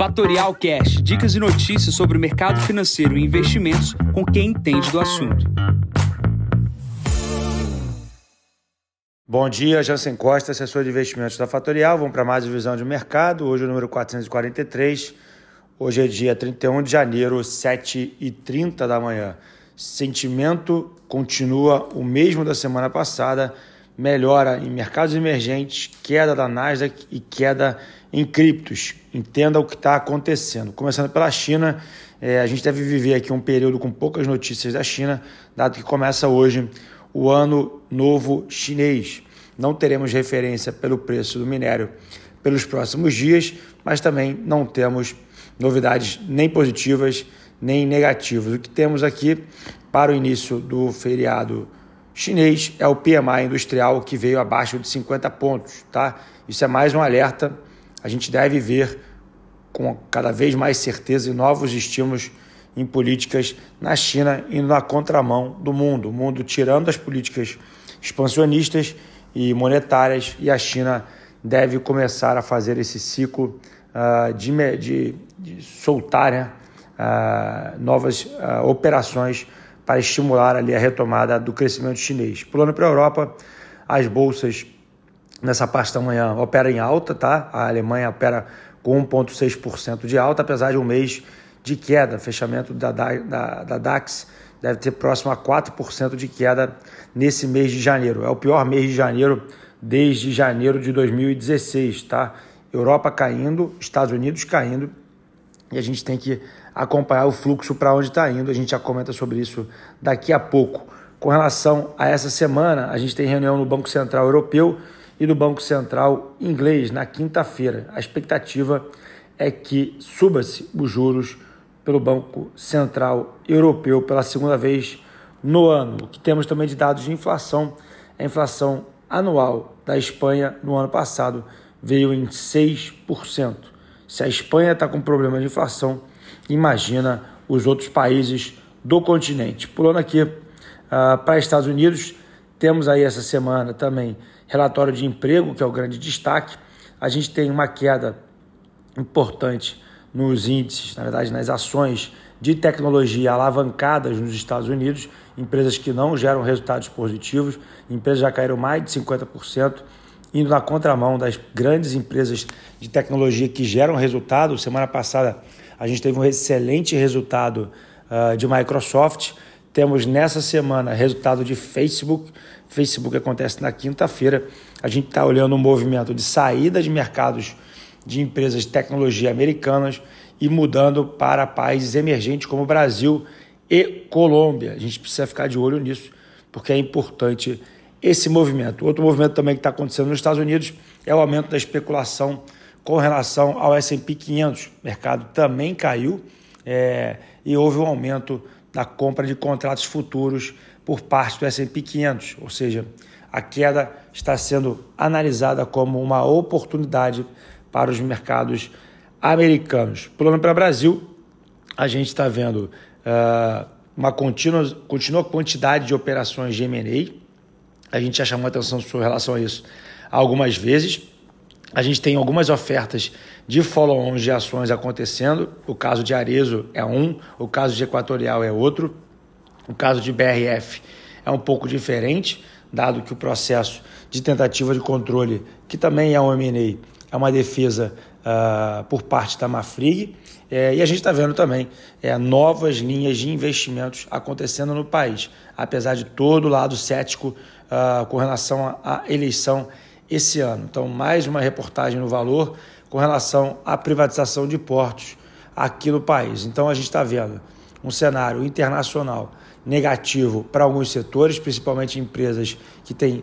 Fatorial Cash, dicas e notícias sobre o mercado financeiro e investimentos com quem entende do assunto. Bom dia, Jansen Costa, assessor de investimentos da Fatorial. Vamos para mais visão de mercado. Hoje é o número 443. Hoje é dia 31 de janeiro, 7h30 da manhã. Sentimento continua o mesmo da semana passada. Melhora em mercados emergentes, queda da Nasdaq e queda em criptos. Entenda o que está acontecendo. Começando pela China, é, a gente deve viver aqui um período com poucas notícias da China, dado que começa hoje o ano novo chinês. Não teremos referência pelo preço do minério pelos próximos dias, mas também não temos novidades nem positivas nem negativas. O que temos aqui para o início do feriado chinês é o PMI industrial que veio abaixo de 50 pontos, tá? Isso é mais um alerta a gente deve ver com cada vez mais certeza e novos estímulos em políticas na China indo na contramão do mundo, o mundo tirando as políticas expansionistas e monetárias e a China deve começar a fazer esse ciclo uh, de, de, de, soltar né, uh, novas uh, operações para estimular ali a retomada do crescimento chinês. Pulando para a Europa, as bolsas nessa parte da manhã opera em alta, tá? A Alemanha opera com 1,6% de alta, apesar de um mês de queda. Fechamento da, da, da DAX deve ter próximo a 4% de queda nesse mês de janeiro. É o pior mês de janeiro desde janeiro de 2016, tá? Europa caindo, Estados Unidos caindo, e a gente tem que acompanhar o fluxo para onde está indo. A gente já comenta sobre isso daqui a pouco. Com relação a essa semana, a gente tem reunião no Banco Central Europeu e do Banco Central inglês na quinta-feira. A expectativa é que suba-se os juros pelo Banco Central Europeu pela segunda vez no ano. O que temos também de dados de inflação, a inflação anual da Espanha no ano passado veio em 6%. Se a Espanha está com problema de inflação, imagina os outros países do continente. Pulando aqui uh, para Estados Unidos, temos aí essa semana também relatório de emprego, que é o grande destaque. A gente tem uma queda importante nos índices, na verdade, nas ações de tecnologia alavancadas nos Estados Unidos, empresas que não geram resultados positivos, empresas já caíram mais de 50%, indo na contramão das grandes empresas de tecnologia que geram resultado. Semana passada a gente teve um excelente resultado uh, de Microsoft. Temos nessa semana resultado de Facebook. Facebook acontece na quinta-feira. A gente está olhando um movimento de saída de mercados de empresas de tecnologia americanas e mudando para países emergentes como Brasil e Colômbia. A gente precisa ficar de olho nisso, porque é importante esse movimento. Outro movimento também que está acontecendo nos Estados Unidos é o aumento da especulação com relação ao S&P 500. O mercado também caiu é, e houve um aumento da compra de contratos futuros por parte do S&P 500, ou seja, a queda está sendo analisada como uma oportunidade para os mercados americanos. Pulando para o Brasil, a gente está vendo uh, uma contínua, contínua quantidade de operações de M&A. A gente já chamou atenção com relação a isso algumas vezes. A gente tem algumas ofertas de follow-ons de ações acontecendo. O caso de Arezo é um, o caso de Equatorial é outro. O caso de BRF é um pouco diferente, dado que o processo de tentativa de controle, que também é um M&A, é uma defesa uh, por parte da Mafrig. É, e a gente está vendo também é, novas linhas de investimentos acontecendo no país, apesar de todo o lado cético uh, com relação à eleição esse ano. Então, mais uma reportagem no valor com relação à privatização de portos aqui no país. Então, a gente está vendo um cenário internacional negativo para alguns setores, principalmente empresas que têm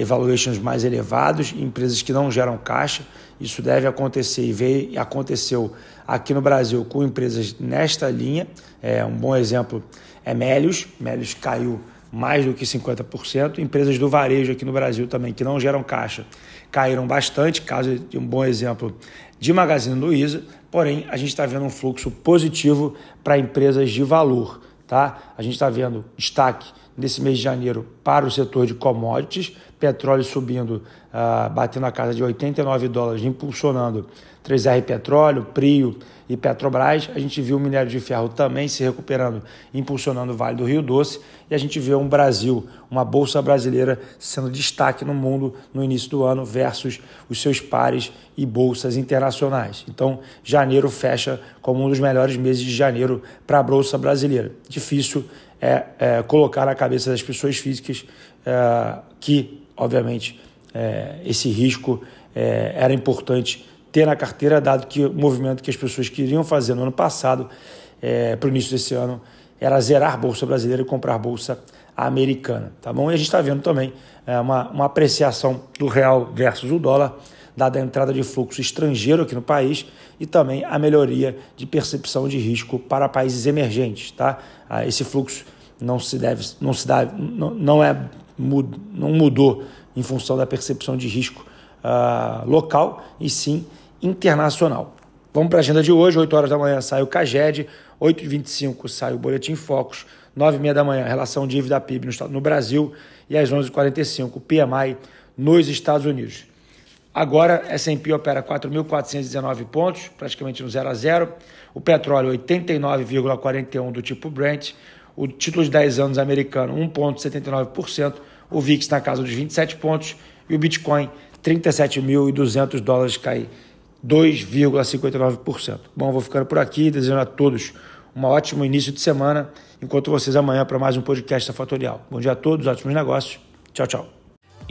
evaluations mais elevados, empresas que não geram caixa. Isso deve acontecer e veio aconteceu aqui no Brasil com empresas nesta linha. É, um bom exemplo é Melios. Melios caiu mais do que 50%. Empresas do varejo aqui no Brasil também que não geram caixa caíram bastante. Caso de um bom exemplo de Magazine Luiza. Porém, a gente está vendo um fluxo positivo para empresas de valor. Tá? A gente está vendo destaque nesse mês de janeiro para o setor de commodities, petróleo subindo, uh, batendo a casa de 89 dólares, impulsionando 3R Petróleo, Prio e Petrobras. A gente viu o minério de ferro também se recuperando, impulsionando o Vale do Rio Doce. E a gente vê um Brasil, uma bolsa brasileira sendo destaque no mundo no início do ano versus os seus pares e bolsas internacionais. Então, janeiro fecha como um dos melhores meses de janeiro para a bolsa brasileira. Difícil é, é, colocar na cabeça das pessoas físicas é, que, obviamente, é, esse risco é, era importante ter na carteira, dado que o movimento que as pessoas queriam fazer no ano passado, é, para o início desse ano, era zerar a Bolsa Brasileira e comprar a Bolsa Americana. Tá bom? E a gente está vendo também é, uma, uma apreciação do real versus o dólar, dada a entrada de fluxo estrangeiro aqui no país e também a melhoria de percepção de risco para países emergentes. Tá? Ah, esse fluxo não se deve, não se dá, não, não é não mudou em função da percepção de risco uh, local e sim internacional. Vamos para a agenda de hoje, 8 horas da manhã sai o CAGED, 8h25 sai o Boletim Focus, 9h30 da manhã relação dívida PIB no, no Brasil e às 11h45 PMI nos Estados Unidos. Agora, S&P opera 4.419 pontos, praticamente no 0 a 0. O petróleo 89,41 do tipo Brent, o título de 10 anos americano 1,79%, o VIX na casa dos 27 pontos e o Bitcoin 37.200 dólares cai 2,59%. Bom, vou ficando por aqui, desejando a todos um ótimo início de semana. Encontro vocês amanhã para mais um podcast da Fatorial. Bom dia a todos, ótimos negócios. Tchau, tchau.